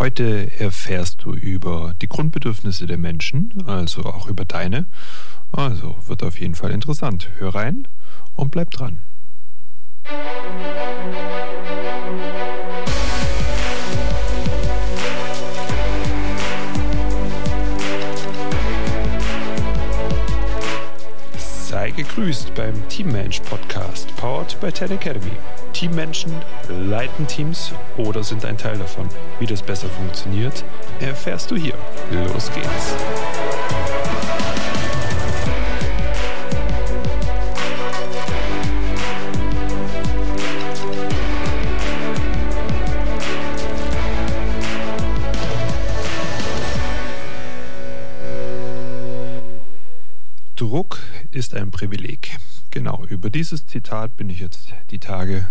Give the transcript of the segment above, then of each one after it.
Heute erfährst du über die Grundbedürfnisse der Menschen, also auch über deine. Also wird auf jeden Fall interessant. Hör rein und bleib dran. Sei gegrüßt beim Teammensch Podcast, powered by Ten Academy. Teammenschen leiten Teams oder sind ein Teil davon. Wie das besser funktioniert, erfährst du hier. Los geht's. Druck ist ein Privileg. Genau, über dieses Zitat bin ich jetzt die Tage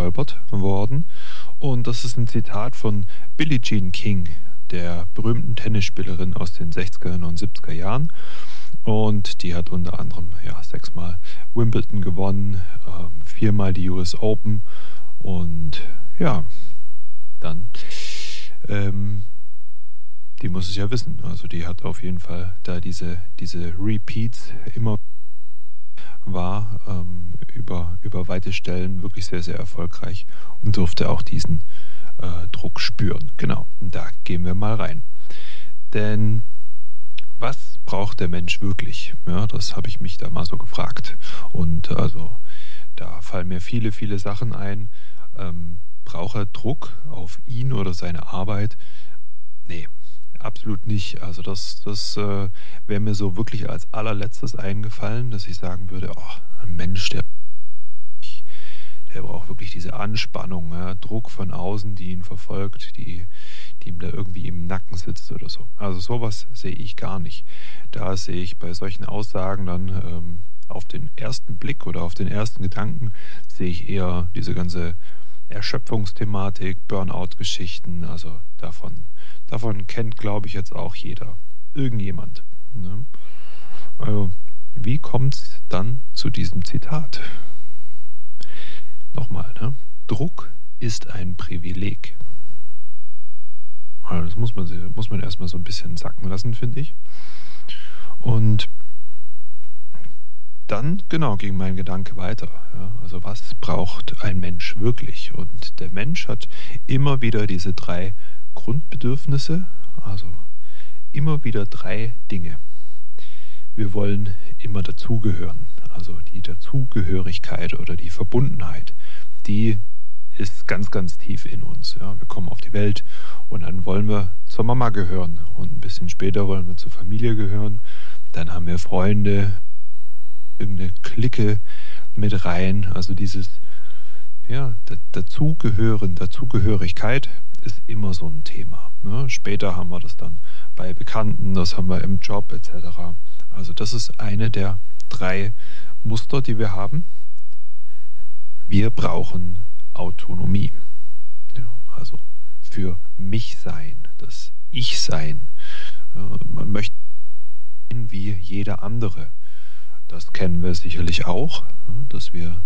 so stolpert worden. Und das ist ein Zitat von Billie Jean King, der berühmten Tennisspielerin aus den 60er und 70er Jahren. Und die hat unter anderem ja, sechsmal Wimbledon gewonnen, ähm, viermal die US Open und ja, dann ähm, die muss es ja wissen. Also die hat auf jeden Fall da diese, diese Repeats immer war ähm, über, über weite Stellen wirklich sehr, sehr erfolgreich und durfte auch diesen äh, Druck spüren. Genau, da gehen wir mal rein. Denn was braucht der Mensch wirklich? Ja, das habe ich mich da mal so gefragt. Und also da fallen mir viele, viele Sachen ein. Ähm, braucht er Druck auf ihn oder seine Arbeit? Nee, Absolut nicht. Also das, das äh, wäre mir so wirklich als allerletztes eingefallen, dass ich sagen würde, oh, ein Mensch, der, der braucht wirklich diese Anspannung, ja, Druck von außen, die ihn verfolgt, die, die ihm da irgendwie im Nacken sitzt oder so. Also sowas sehe ich gar nicht. Da sehe ich bei solchen Aussagen dann ähm, auf den ersten Blick oder auf den ersten Gedanken sehe ich eher diese ganze Erschöpfungsthematik, Burnout-Geschichten, also davon, davon kennt, glaube ich, jetzt auch jeder. Irgendjemand. Ne? Also, wie kommt es dann zu diesem Zitat? Nochmal, ne? Druck ist ein Privileg. Also das muss man, muss man erstmal so ein bisschen sacken lassen, finde ich. Und dann, genau, ging mein Gedanke weiter. Ja, also was braucht ein Mensch wirklich? Und der Mensch hat immer wieder diese drei Grundbedürfnisse, also immer wieder drei Dinge. Wir wollen immer dazugehören, also die Dazugehörigkeit oder die Verbundenheit, die ist ganz, ganz tief in uns. Ja, wir kommen auf die Welt und dann wollen wir zur Mama gehören und ein bisschen später wollen wir zur Familie gehören. Dann haben wir Freunde, irgendeine Clique mit rein. Also dieses, ja, dazugehören, Dazugehörigkeit ist immer so ein Thema. Ne? Später haben wir das dann bei Bekannten, das haben wir im Job etc. Also das ist eine der drei Muster, die wir haben. Wir brauchen Autonomie. Ja, also für mich sein, das Ich sein. Man möchte wie jeder andere. Das kennen wir sicherlich auch, dass wir,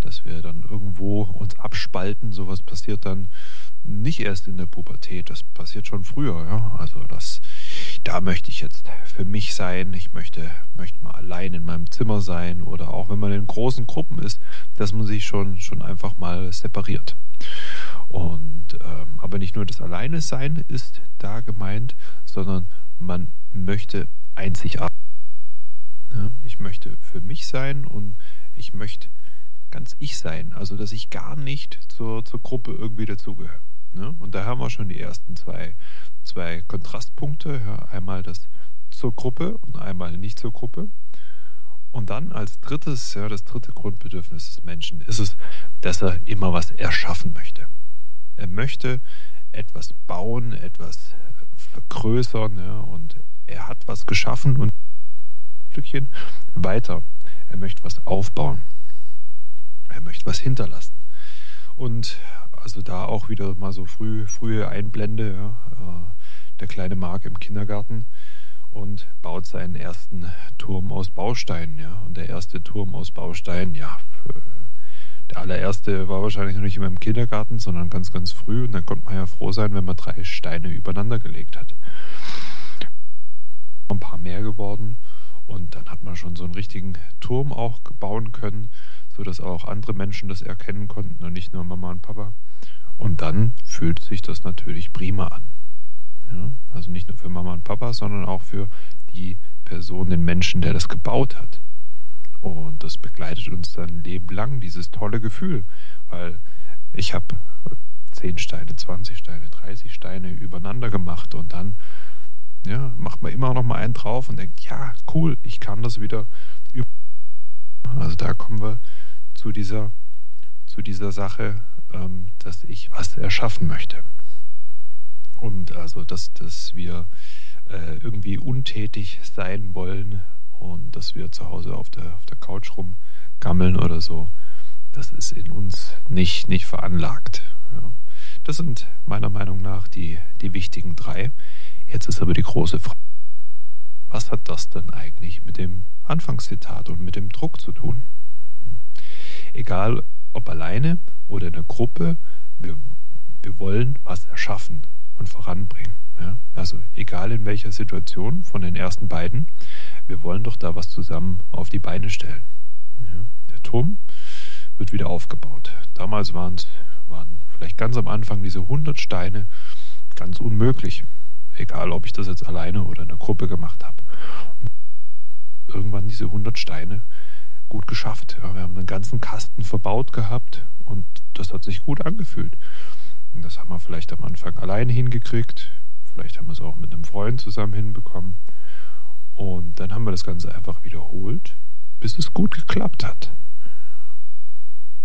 dass wir dann irgendwo uns abspalten. Sowas passiert dann nicht erst in der Pubertät, das passiert schon früher. Ja? Also das, da möchte ich jetzt für mich sein. Ich möchte, möchte mal allein in meinem Zimmer sein oder auch wenn man in großen Gruppen ist, dass man sich schon, schon einfach mal separiert. Und ähm, aber nicht nur das Alleine sein ist da gemeint, sondern man möchte einzigartig ja, ich möchte für mich sein und ich möchte ganz ich sein. Also, dass ich gar nicht zur, zur Gruppe irgendwie dazugehöre. Ne? Und da haben wir schon die ersten zwei, zwei Kontrastpunkte. Ja, einmal das zur Gruppe und einmal nicht zur Gruppe. Und dann als drittes, ja, das dritte Grundbedürfnis des Menschen ist es, dass er immer was erschaffen möchte. Er möchte etwas bauen, etwas vergrößern ja, und er hat was geschaffen und Stückchen weiter. Er möchte was aufbauen. Er möchte was hinterlassen. Und also da auch wieder mal so früh, frühe Einblende, ja, äh, der kleine Mark im Kindergarten und baut seinen ersten Turm aus Bausteinen, ja. Und der erste Turm aus Bausteinen, ja, der allererste war wahrscheinlich noch nicht immer im Kindergarten, sondern ganz, ganz früh. Und dann konnte man ja froh sein, wenn man drei Steine übereinander gelegt hat. Ein paar mehr geworden. Und dann hat man schon so einen richtigen Turm auch bauen können, sodass auch andere Menschen das erkennen konnten und nicht nur Mama und Papa. Und dann fühlt sich das natürlich prima an. Ja, also nicht nur für Mama und Papa, sondern auch für die Person, den Menschen, der das gebaut hat. Und das begleitet uns dann lebenlang, dieses tolle Gefühl, weil ich habe 10 Steine, 20 Steine, 30 Steine übereinander gemacht und dann ja, macht man immer noch mal einen drauf und denkt, ja, cool, ich kann das wieder über Also da kommen wir zu dieser, zu dieser Sache, ähm, dass ich was erschaffen möchte. Und also, dass, dass wir äh, irgendwie untätig sein wollen und dass wir zu Hause auf der, auf der Couch rumgammeln oder so, das ist in uns nicht, nicht veranlagt. Ja. Das sind meiner Meinung nach die, die wichtigen drei. Jetzt ist aber die große Frage, was hat das denn eigentlich mit dem Anfangszitat und mit dem Druck zu tun? Egal ob alleine oder in der Gruppe, wir, wir wollen was erschaffen und voranbringen. Ja? Also egal in welcher Situation von den ersten beiden, wir wollen doch da was zusammen auf die Beine stellen. Ja? Der Turm wird wieder aufgebaut. Damals waren es waren vielleicht ganz am Anfang diese 100 Steine ganz unmöglich. Egal, ob ich das jetzt alleine oder in der Gruppe gemacht habe. Irgendwann diese 100 Steine gut geschafft. Ja, wir haben einen ganzen Kasten verbaut gehabt und das hat sich gut angefühlt. Und das haben wir vielleicht am Anfang alleine hingekriegt. Vielleicht haben wir es auch mit einem Freund zusammen hinbekommen. Und dann haben wir das Ganze einfach wiederholt, bis es gut geklappt hat.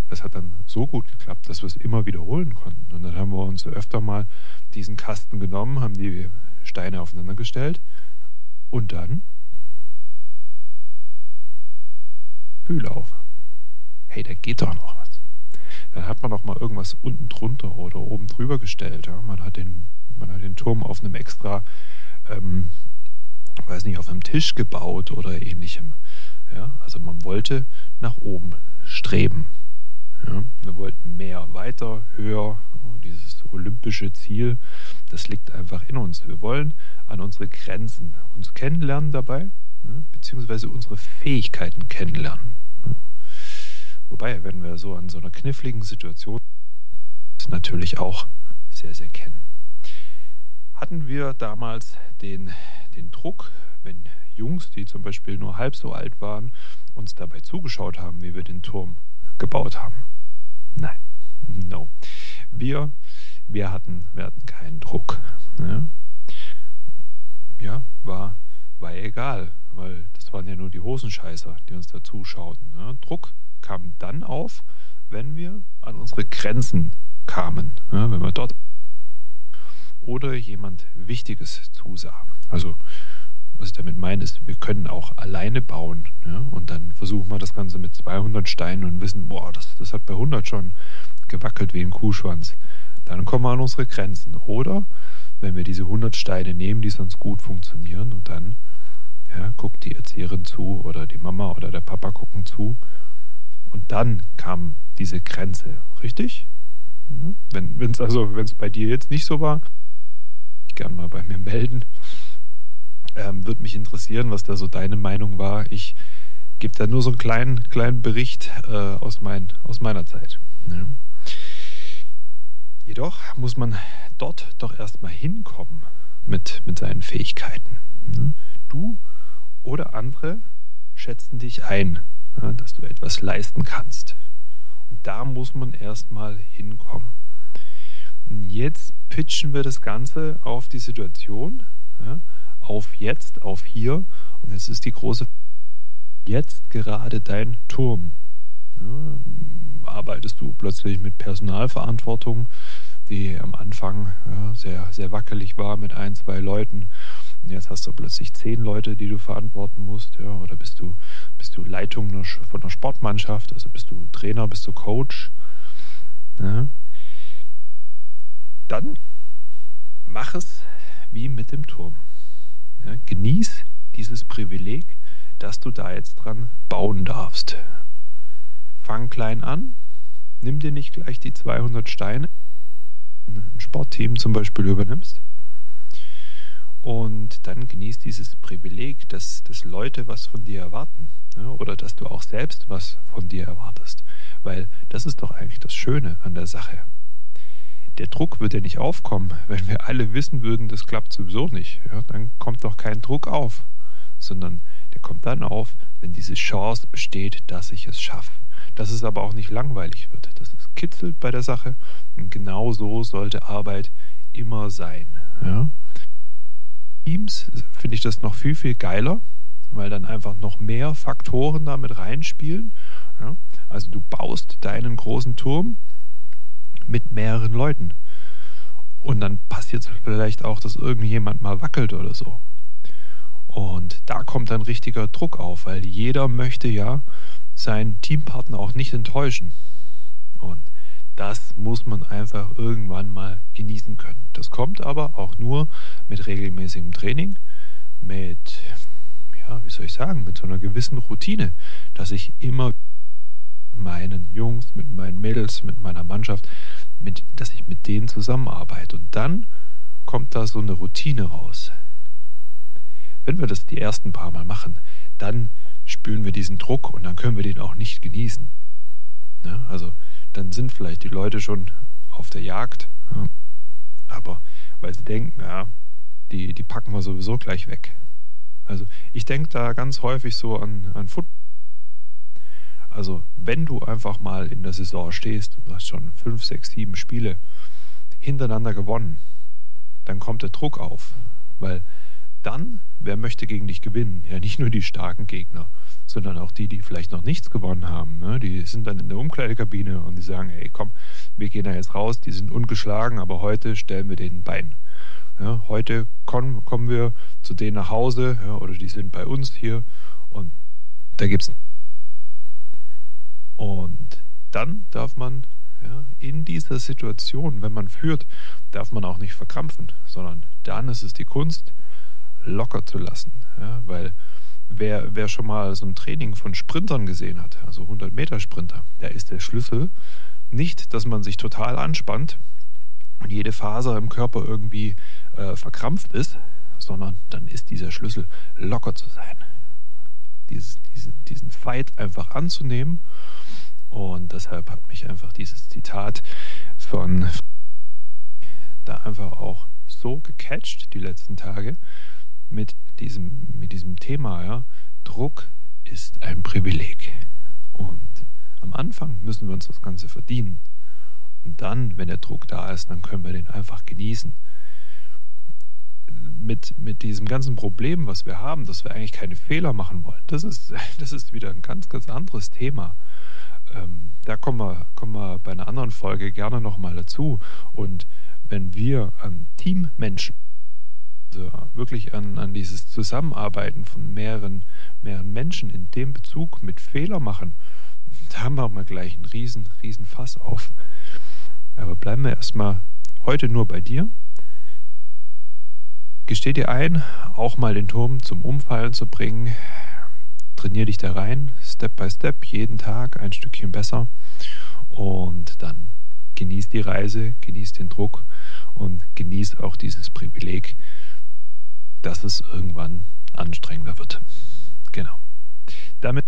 Das hat dann so gut geklappt, dass wir es immer wiederholen konnten. Und uns öfter mal diesen Kasten genommen, haben die Steine aufeinander gestellt und dann Bühle auf. Hey, da geht doch noch was. Dann hat man noch mal irgendwas unten drunter oder oben drüber gestellt. Ja? Man, hat den, man hat den Turm auf einem extra, ähm, weiß nicht, auf einem Tisch gebaut oder ähnlichem. Ja? Also man wollte nach oben streben. Ja? Wir wollten mehr, weiter, höher. Dieses olympische Ziel, das liegt einfach in uns. Wir wollen an unsere Grenzen uns kennenlernen dabei, ja? beziehungsweise unsere Fähigkeiten kennenlernen. Wobei, wenn wir so an so einer kniffligen Situation natürlich auch sehr, sehr kennen. Hatten wir damals den, den Druck, wenn Jungs, die zum Beispiel nur halb so alt waren, uns dabei zugeschaut haben, wie wir den Turm gebaut haben? Nein, no. Wir, wir, hatten, wir hatten keinen Druck. Ne? Ja, war, war egal, weil das waren ja nur die Hosenscheißer, die uns da zuschauten. Ne? Druck kam dann auf, wenn wir an unsere Grenzen kamen, ja, wenn wir dort oder jemand Wichtiges zusah. Also was ich damit meine, ist, wir können auch alleine bauen ja, und dann versuchen wir das Ganze mit 200 Steinen und wissen, boah, das, das hat bei 100 schon gewackelt wie ein Kuhschwanz. Dann kommen wir an unsere Grenzen. Oder wenn wir diese 100 Steine nehmen, die sonst gut funktionieren und dann ja, guckt die Erzieherin zu oder die Mama oder der Papa gucken zu und dann kam diese Grenze, richtig? Ne? Wenn es also, bei dir jetzt nicht so war, ich gern mal bei mir melden. Ähm, Würde mich interessieren, was da so deine Meinung war. Ich gebe da nur so einen kleinen, kleinen Bericht äh, aus, mein, aus meiner Zeit. Ne? Jedoch muss man dort doch erstmal hinkommen mit, mit seinen Fähigkeiten. Ne? Du oder andere schätzen dich ein dass du etwas leisten kannst. Und da muss man erstmal hinkommen. Jetzt pitchen wir das Ganze auf die Situation, auf jetzt, auf hier. Und jetzt ist die große jetzt gerade dein Turm. Arbeitest du plötzlich mit Personalverantwortung, die am Anfang ja, sehr, sehr wackelig war mit ein, zwei Leuten. Und jetzt hast du plötzlich zehn Leute, die du verantworten musst, ja, oder bist du, bist du Leitung von einer Sportmannschaft, also bist du Trainer, bist du Coach. Ja. Dann mach es wie mit dem Turm. Ja, genieß dieses Privileg, dass du da jetzt dran bauen darfst. Fang klein an, nimm dir nicht gleich die 200 Steine, ein Sportteam zum Beispiel übernimmst. Und dann genießt dieses Privileg, dass, dass Leute was von dir erwarten. Ja, oder dass du auch selbst was von dir erwartest. Weil das ist doch eigentlich das Schöne an der Sache. Der Druck würde ja nicht aufkommen, wenn wir alle wissen würden, das klappt sowieso nicht. Ja, dann kommt doch kein Druck auf, sondern der kommt dann auf, wenn diese Chance besteht, dass ich es schaffe. Dass es aber auch nicht langweilig wird, dass es kitzelt bei der Sache. Und genau so sollte Arbeit immer sein. Ja? Teams finde ich das noch viel, viel geiler, weil dann einfach noch mehr Faktoren damit reinspielen. Ja? Also du baust deinen großen Turm mit mehreren Leuten. Und dann passiert es vielleicht auch, dass irgendjemand mal wackelt oder so. Und da kommt dann richtiger Druck auf, weil jeder möchte ja seinen Teampartner auch nicht enttäuschen. Und das muss man einfach irgendwann mal genießen können. Das kommt aber auch nur mit regelmäßigem Training, mit, ja, wie soll ich sagen, mit so einer gewissen Routine, dass ich immer meinen Jungs, mit meinen Mädels, mit meiner Mannschaft, mit, dass ich mit denen zusammenarbeite. Und dann kommt da so eine Routine raus. Wenn wir das die ersten paar Mal machen, dann spüren wir diesen Druck und dann können wir den auch nicht genießen. Ja, also dann sind vielleicht die Leute schon auf der Jagd, ja, aber weil sie denken, ja, die, die packen wir sowieso gleich weg. Also ich denke da ganz häufig so an, an Football. Also wenn du einfach mal in der Saison stehst und hast schon fünf, sechs, sieben Spiele hintereinander gewonnen, dann kommt der Druck auf, weil dann, wer möchte gegen dich gewinnen? Ja, nicht nur die starken Gegner, sondern auch die, die vielleicht noch nichts gewonnen haben. Ne? Die sind dann in der Umkleidekabine und die sagen, ey, komm, wir gehen da jetzt raus, die sind ungeschlagen, aber heute stellen wir denen Bein. Ja, heute kommen, kommen wir zu denen nach Hause ja, oder die sind bei uns hier und da gibt's und dann darf man ja, in dieser Situation, wenn man führt, darf man auch nicht verkrampfen, sondern dann ist es die Kunst, locker zu lassen. Ja, weil wer, wer schon mal so ein Training von Sprintern gesehen hat, also 100 Meter Sprinter, da ist der Schlüssel nicht, dass man sich total anspannt und jede Faser im Körper irgendwie äh, verkrampft ist, sondern dann ist dieser Schlüssel locker zu sein. Dieses, diese, diesen Fight einfach anzunehmen. Und deshalb hat mich einfach dieses Zitat von da einfach auch so gecatcht die letzten Tage, mit diesem, mit diesem Thema, ja, Druck ist ein Privileg. Und am Anfang müssen wir uns das Ganze verdienen. Und dann, wenn der Druck da ist, dann können wir den einfach genießen. Mit, mit diesem ganzen Problem, was wir haben, dass wir eigentlich keine Fehler machen wollen, das ist, das ist wieder ein ganz, ganz anderes Thema. Ähm, da kommen wir, kommen wir bei einer anderen Folge gerne nochmal dazu. Und wenn wir an Teammenschen also wirklich an, an dieses Zusammenarbeiten von mehreren, mehreren Menschen in dem Bezug mit Fehler machen, da machen wir gleich einen riesen, riesen Fass auf. Aber bleiben wir erstmal heute nur bei dir. Gesteh dir ein, auch mal den Turm zum Umfallen zu bringen. Trainier dich da rein, Step by Step, jeden Tag ein Stückchen besser. Und dann genieß die Reise, genieß den Druck und genieß auch dieses Privileg, dass es irgendwann anstrengender wird. Genau. Damit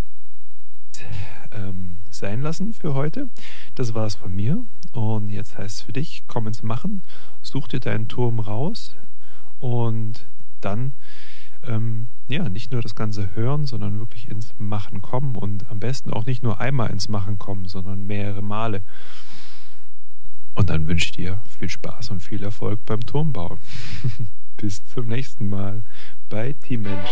ähm, sein lassen für heute. Das war es von mir. Und jetzt heißt es für dich, komm ins Machen, such dir deinen Turm raus und dann ähm, ja nicht nur das Ganze hören, sondern wirklich ins Machen kommen und am besten auch nicht nur einmal ins Machen kommen, sondern mehrere Male. Und dann wünsche ich dir viel Spaß und viel Erfolg beim Turmbauen. Bis zum nächsten Mal bei Team Mensch.